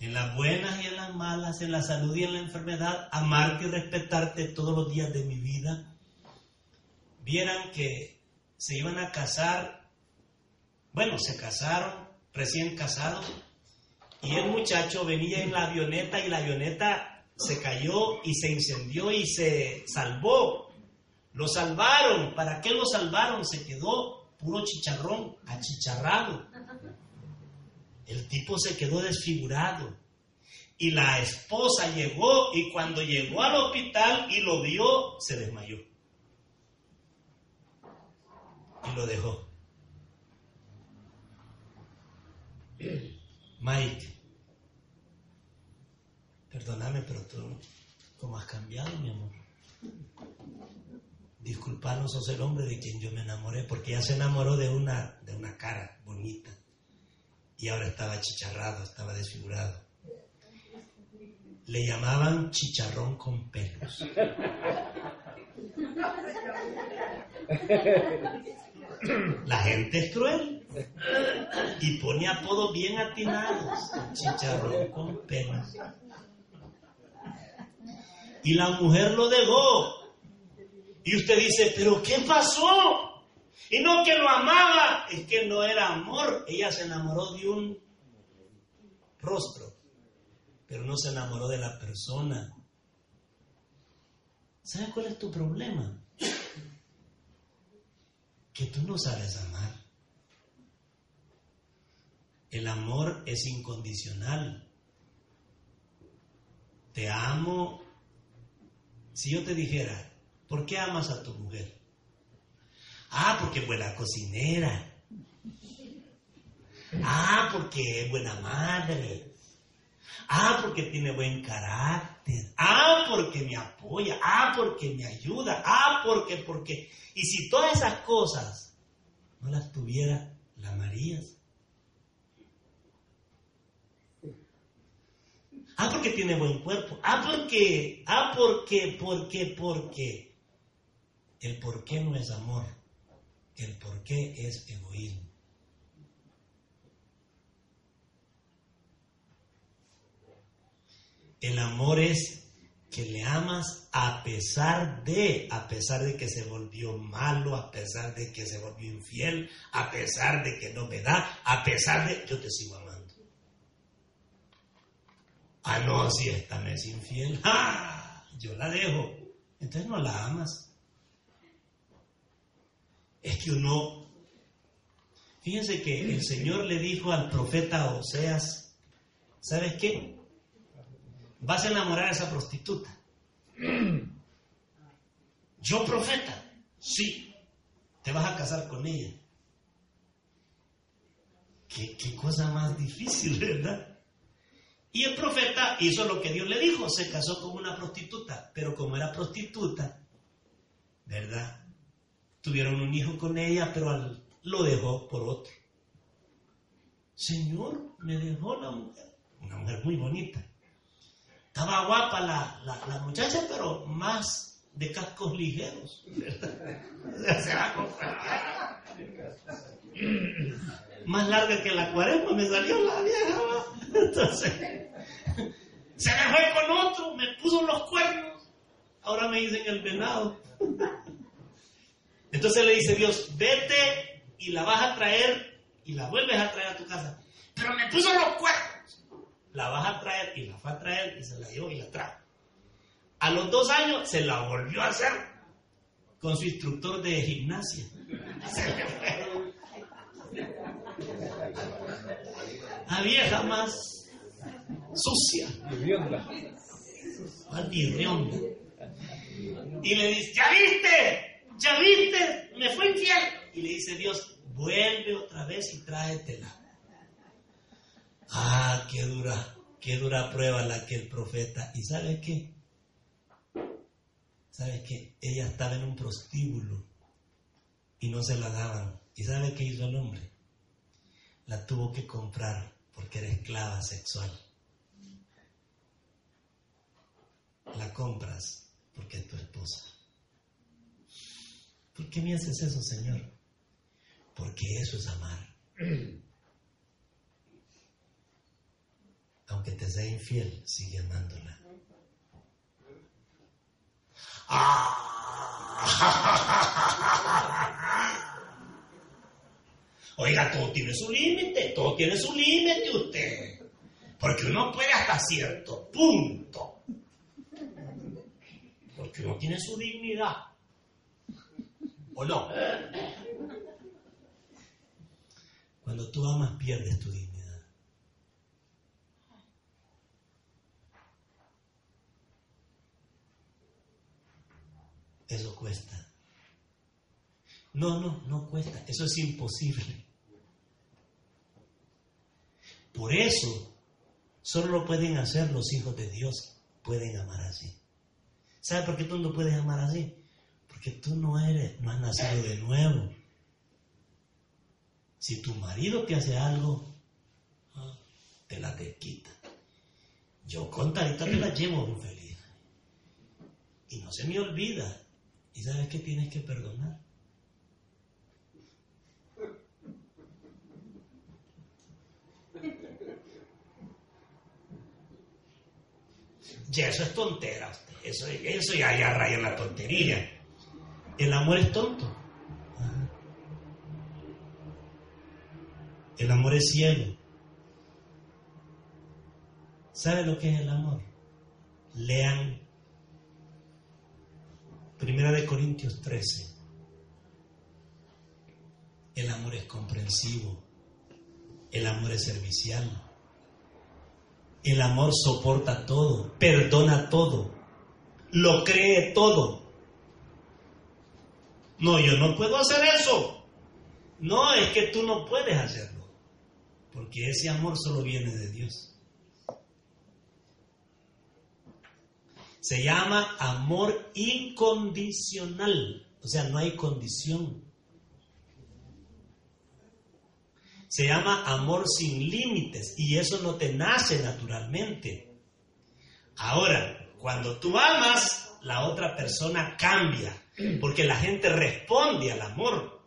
en las buenas y en las malas, en la salud y en la enfermedad, amarte y respetarte todos los días de mi vida? vieran que se iban a casar, bueno, se casaron, recién casados, y el muchacho venía en la avioneta y la avioneta se cayó y se incendió y se salvó. Lo salvaron. ¿Para qué lo salvaron? Se quedó puro chicharrón, achicharrado. El tipo se quedó desfigurado. Y la esposa llegó y cuando llegó al hospital y lo vio, se desmayó. Y lo dejó. Mike, perdóname, pero tú, ¿cómo has cambiado, mi amor? Disculpa, no sos el hombre de quien yo me enamoré, porque ya se enamoró de una, de una cara bonita. Y ahora estaba chicharrado, estaba desfigurado. Le llamaban chicharrón con pelos. La gente es cruel y pone apodos bien atinados. Chicharrón con pelos. Y la mujer lo dejó. Y usted dice, pero ¿qué pasó? Y no que lo amaba, es que no era amor. Ella se enamoró de un rostro, pero no se enamoró de la persona. ¿Sabes cuál es tu problema? Que tú no sabes amar. El amor es incondicional. Te amo. Si yo te dijera, ¿por qué amas a tu mujer? Ah, porque es buena cocinera. Ah, porque es buena madre. Ah, porque tiene buen carácter. Ah, porque me apoya. Ah, porque me ayuda. Ah, porque, porque. Y si todas esas cosas no las tuviera, la amarías. Ah, porque tiene buen cuerpo. Ah, porque. Ah, porque, porque, porque. El por qué no es amor. El por qué es egoísmo. El amor es que le amas a pesar de, a pesar de que se volvió malo, a pesar de que se volvió infiel, a pesar de que no me da, a pesar de, yo te sigo amando. Ah, no, si esta me es infiel, ¡ah! yo la dejo. Entonces no la amas. Es que uno, fíjense que el Señor le dijo al profeta Oseas, ¿sabes qué? vas a enamorar a esa prostituta. Yo profeta, sí, te vas a casar con ella. Qué, cosa más difícil, ¿verdad? Y el profeta hizo lo que Dios le dijo, se casó con una prostituta, pero como era prostituta, ¿verdad? Tuvieron un hijo con ella, pero al- lo dejó por otro. Señor, me dejó la mujer, una mujer muy bonita. Estaba guapa la, la- la muchacha, pero más de cascos ligeros. Más larga que la cuaresma me salió la vieja. Entonces, se me fue con otro, me puso los cuernos. Ahora me dicen el venado. Entonces le dice Dios, vete y la vas a traer y la vuelves a traer a tu casa. Pero me puso los cuernos la vas a traer y la fue a traer y se la llevó y la trajo. A los dos años se la volvió a hacer con su instructor de gimnasia. Se le fue. La vieja más sucia, más. Y le dice, ¿ya viste? ¿Ya viste? Me fue infiel. Y le dice Dios, vuelve otra vez y tráetela. Ah, qué dura, qué dura prueba la que el profeta. ¿Y sabe qué? ¿Sabe qué? Ella estaba en un prostíbulo y no se la daban. ¿Y sabe qué hizo el hombre? La tuvo que comprar porque era esclava sexual. La compras porque es tu esposa. ¿Por qué me haces eso, Señor? Porque eso es amar. aunque te sea infiel, sigue amándola. Oiga, todo tiene su límite, todo tiene su límite usted. Porque uno puede hasta cierto punto. Porque uno tiene su dignidad. ¿O no? Cuando tú amas pierdes tu dignidad. Eso cuesta. No, no, no cuesta. Eso es imposible. Por eso, solo lo pueden hacer los hijos de Dios. Pueden amar así. ¿Sabe por qué tú no puedes amar así? Porque tú no eres, no has nacido de nuevo. Si tu marido te hace algo, ah, te la te quita. Yo con Tarita te la llevo muy feliz. Y no se me olvida. ¿Y sabes que tienes que perdonar? Ya eso es tontera. Eso, eso ya, ya raya en la tontería. El amor es tonto. El amor es cielo. ¿Sabe lo que es el amor? Lean Primera de Corintios 13. El amor es comprensivo. El amor es servicial. El amor soporta todo, perdona todo, lo cree todo. No, yo no puedo hacer eso. No, es que tú no puedes hacerlo. Porque ese amor solo viene de Dios. Se llama amor incondicional. O sea, no hay condición. Se llama amor sin límites y eso no te nace naturalmente. Ahora, cuando tú amas, la otra persona cambia, porque la gente responde al amor.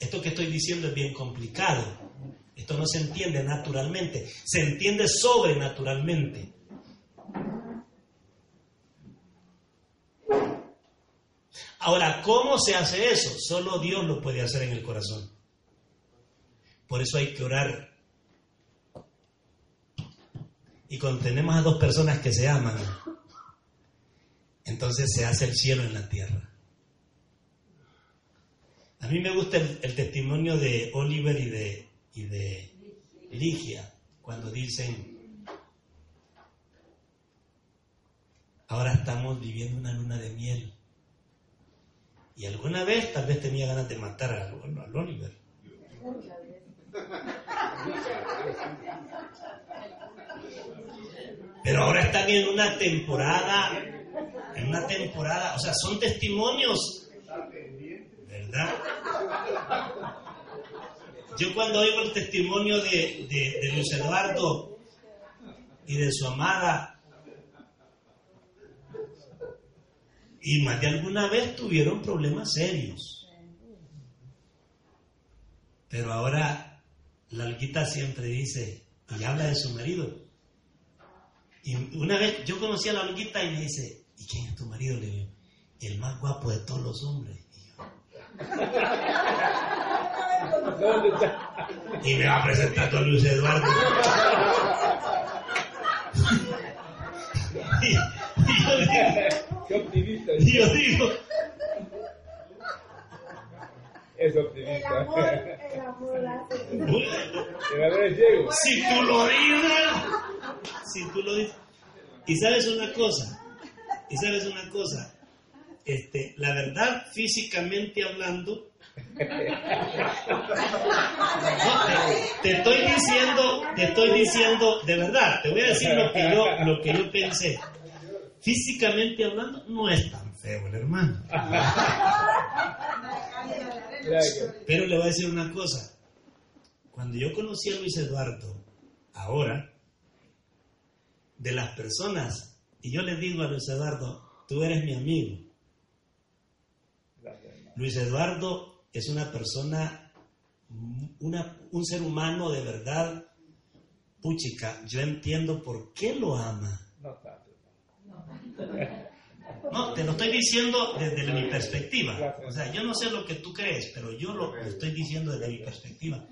Esto que estoy diciendo es bien complicado. Esto no se entiende naturalmente, se entiende sobrenaturalmente. Ahora, ¿cómo se hace eso? Solo Dios lo puede hacer en el corazón. Por eso hay que orar. Y cuando tenemos a dos personas que se aman, entonces se hace el cielo en la tierra. A mí me gusta el, testimonio de Oliver y de, y de Ligia, cuando dicen, ahora estamos viviendo una luna de miel. Y alguna vez tal vez tenía ganas de matar a, a Oliver. Pero ahora están en una temporada, en una temporada, o sea, son testimonios, ¿verdad? Yo cuando oigo el testimonio de, de, de Luis Eduardo y de su amada, y más de alguna vez tuvieron problemas serios. Pero ahora la alguita siempre dice, y habla de su marido. Y una vez yo conocí a la alguita y me dice, ¿y quién es tu marido? Le digo, el más guapo de todos los hombres. Y, me va a presentar a Luis Eduardo. y, yo digo, Qué optimista. Y yo digo, Es El optimista. amor, el amor hace. El amor es ciego. si tú lo dices, si tú lo dices. Y sabes una cosa, y sabes una cosa, este, la verdad, físicamente hablando, te, estoy diciendo, te estoy diciendo, de verdad, te voy a decir lo que yo, lo que yo pensé. Físicamente hablando, no es tan feo el hermano. Pero le voy a decir una cosa. Cuando yo conocí a Luis Eduardo, ahora, de las personas, y yo le digo a Luis Eduardo, tú eres mi amigo. Gracias. Luis Eduardo es una persona, una, un ser humano de verdad, puchica, yo entiendo por qué lo ama. No tanto. No, te lo estoy diciendo desde mi perspectiva. O sea, yo no sé lo que tú crees, pero yo lo estoy diciendo desde mi perspectiva.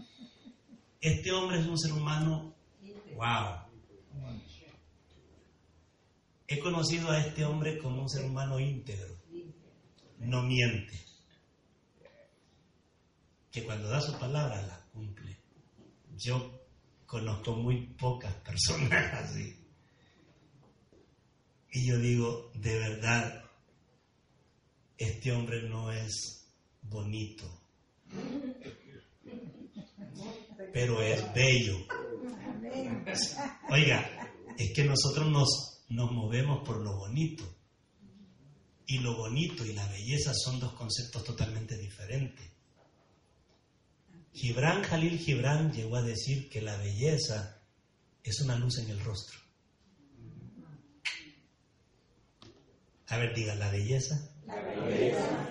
Este hombre es un ser humano, wow. He conocido a este hombre como un ser humano íntegro. No miente. Que cuando da su palabra la cumple. Yo conozco muy pocas personas así. Y yo digo, de verdad, este hombre no es bonito, pero es bello. Oiga, es que nosotros nos, nos movemos por lo bonito. Y lo bonito y la belleza son dos conceptos totalmente diferentes. Gibran Jalil Gibran llegó a decir que la belleza es una luz en el rostro. A ver, diga, la belleza. La belleza.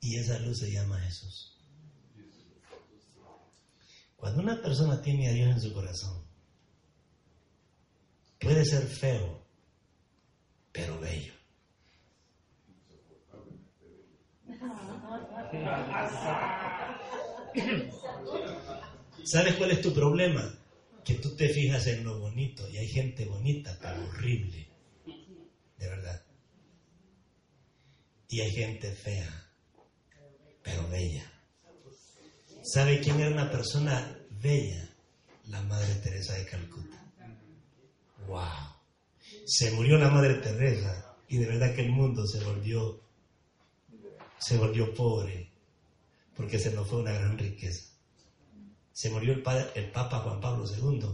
Y esa luz se llama Jesús. Cuando una persona tiene a Dios en su corazón, puede ser feo, pero bello. ¿Sabes cuál es tu problema? Que tú te fijas en lo bonito y hay gente bonita pero horrible, de verdad. Y hay gente fea, pero bella. ¿Sabe quién era una persona bella? La Madre Teresa de Calcuta. ¡Wow! Se murió la Madre Teresa y de verdad que el mundo se volvió se volvió pobre porque se nos fue una gran riqueza. Se murió el, el Papa Juan Pablo II.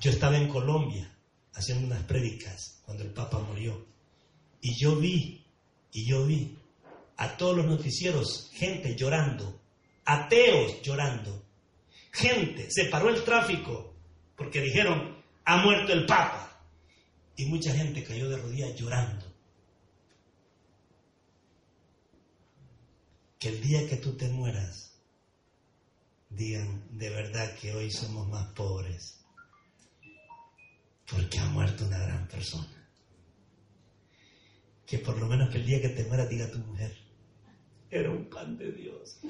Yo estaba en Colombia haciendo unas prédicas cuando el Papa murió. Y yo vi, y yo vi a todos los noticieros gente llorando, ateos llorando. Gente, se paró el tráfico porque dijeron, ha muerto el Papa. Y mucha gente cayó de rodillas llorando. que el día que tú te mueras, digan de verdad que hoy somos más pobres, porque ha muerto una gran persona. Que por lo menos que el día que te mueras diga tu mujer, era un pan de Dios.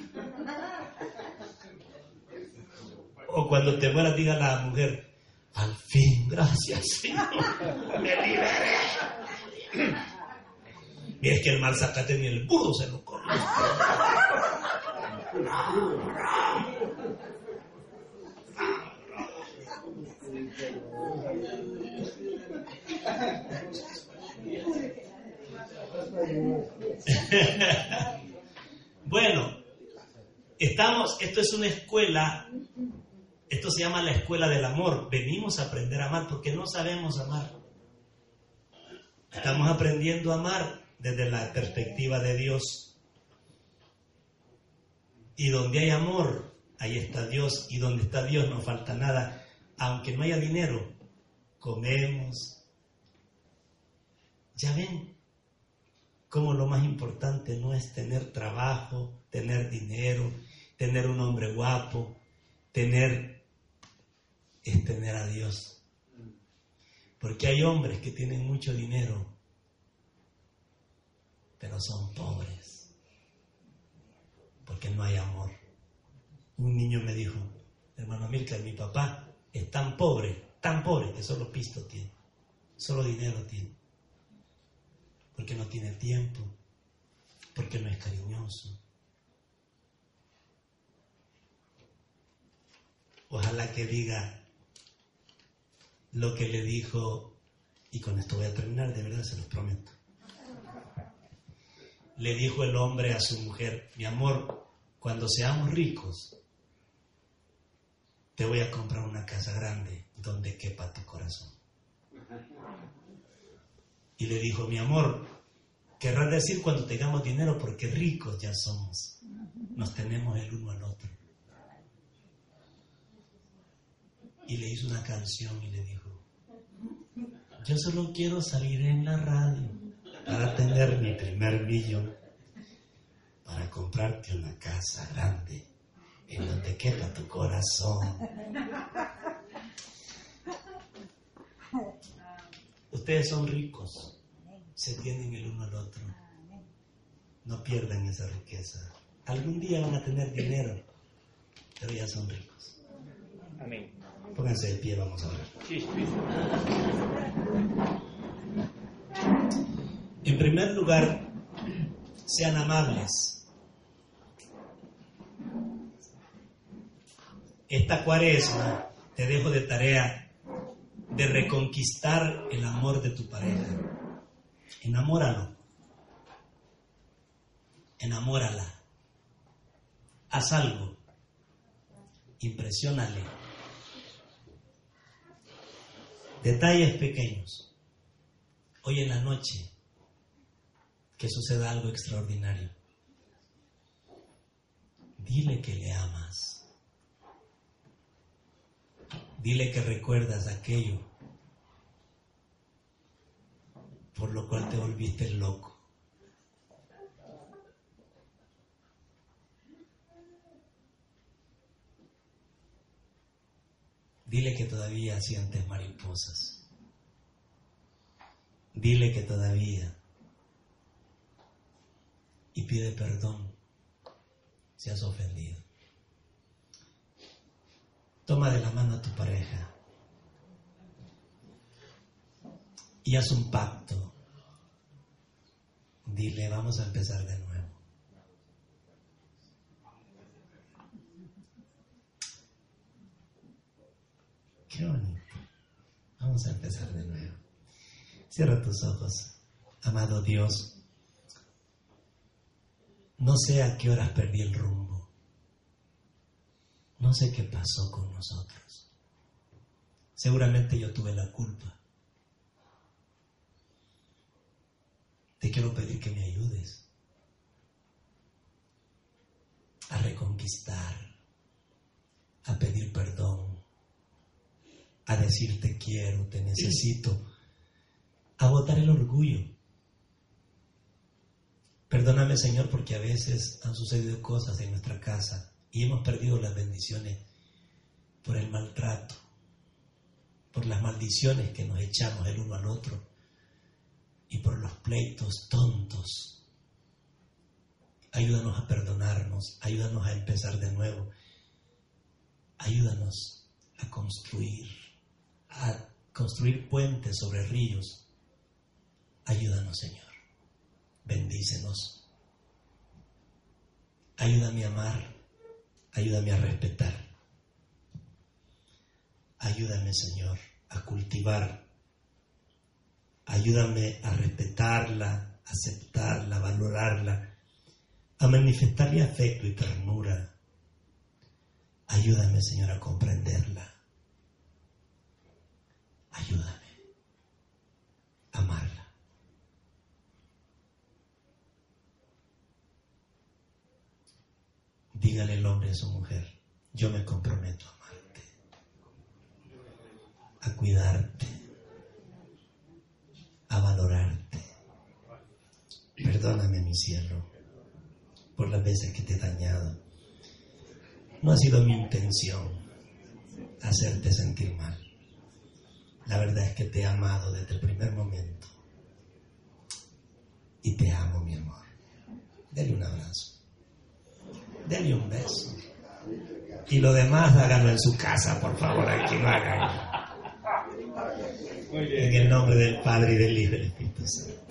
O cuando te mueras diga la mujer, al fin, gracias Señor, me liberé. Y es que el mal sacate ni el burro se lo come. bueno, estamos, esto es una escuela, esto se llama la escuela del amor. Venimos a aprender a amar porque no sabemos amar. Estamos aprendiendo a amar desde la perspectiva de Dios. Y donde hay amor, ahí está Dios. Y donde está Dios no falta nada. Aunque no haya dinero, comemos. Ya ven cómo lo más importante no es tener trabajo, tener dinero, tener un hombre guapo, tener, es tener a Dios. Porque hay hombres que tienen mucho dinero pero son pobres, porque no hay amor. Un niño me dijo, hermano Milka, mi papá es tan pobre, tan pobre que solo pisto tiene, solo dinero tiene, porque no tiene tiempo, porque no es cariñoso. Ojalá que diga lo que le dijo, y con esto voy a terminar, de verdad se los prometo le dijo el hombre a su mujer, mi amor, cuando seamos ricos, te voy a comprar una casa grande donde quepa tu corazón. Y le dijo, mi amor, querrás decir cuando tengamos dinero porque ricos ya somos. Nos tenemos el uno al otro. Y le hizo una canción y le dijo, yo solo quiero salir en la radio para tener mi primer millón, para comprarte una casa grande en donde quepa tu corazón. Ustedes son ricos, se tienen el uno al otro. No pierdan esa riqueza. Algún día van a tener dinero, pero ya son ricos. Amén. Pónganse de pie, vamos a ver. En primer lugar, sean amables. Esta cuaresma te dejo de tarea de reconquistar el amor de tu pareja. Enamóralo. Enamórala. Haz algo. Impresiónale. Detalles pequeños. Hoy en la noche que suceda algo extraordinario. Dile que le amas. Dile que recuerdas aquello por lo cual te volviste loco. Dile que todavía sientes mariposas. Dile que todavía. Y pide perdón si has ofendido. Toma de la mano a tu pareja y haz un pacto. Dile, vamos a empezar de nuevo. Qué bonito. Vamos a empezar de nuevo. Cierra tus ojos, amado Dios. No sé a qué horas perdí el rumbo. No sé qué pasó con nosotros. Seguramente yo tuve la culpa. Te quiero pedir que me ayudes a reconquistar, a pedir perdón, a decir te quiero, te necesito, a botar el orgullo. Perdóname Señor porque a veces han sucedido cosas en nuestra casa y hemos perdido las bendiciones por el maltrato, por las maldiciones que nos echamos el uno al otro y por los pleitos tontos. Ayúdanos a perdonarnos, ayúdanos a empezar de nuevo, ayúdanos a construir, a construir puentes sobre ríos. Ayúdanos, Señor. Bendícenos. Ayúdame a amar, ayúdame a respetar. Ayúdame, Señor, a cultivar Ayúdame a respetarla, aceptarla, valorarla, a manifestarle afecto y ternura. Ayúdame, Señor, a comprenderla. Ayúdame a amarla. Dígale el hombre a su mujer, yo me comprometo a amarte, a cuidarte a valorarte. Perdóname, mi cielo, por las veces que te he dañado. No ha sido mi intención hacerte sentir mal. La verdad es que te he amado desde el primer momento. Y te amo, mi amor. Dele un abrazo. Dele un beso. Y lo demás háganlo en su casa, por favor, aquí lo hagan. En el nombre del Padre y del Hijo y del Espíritu Santo.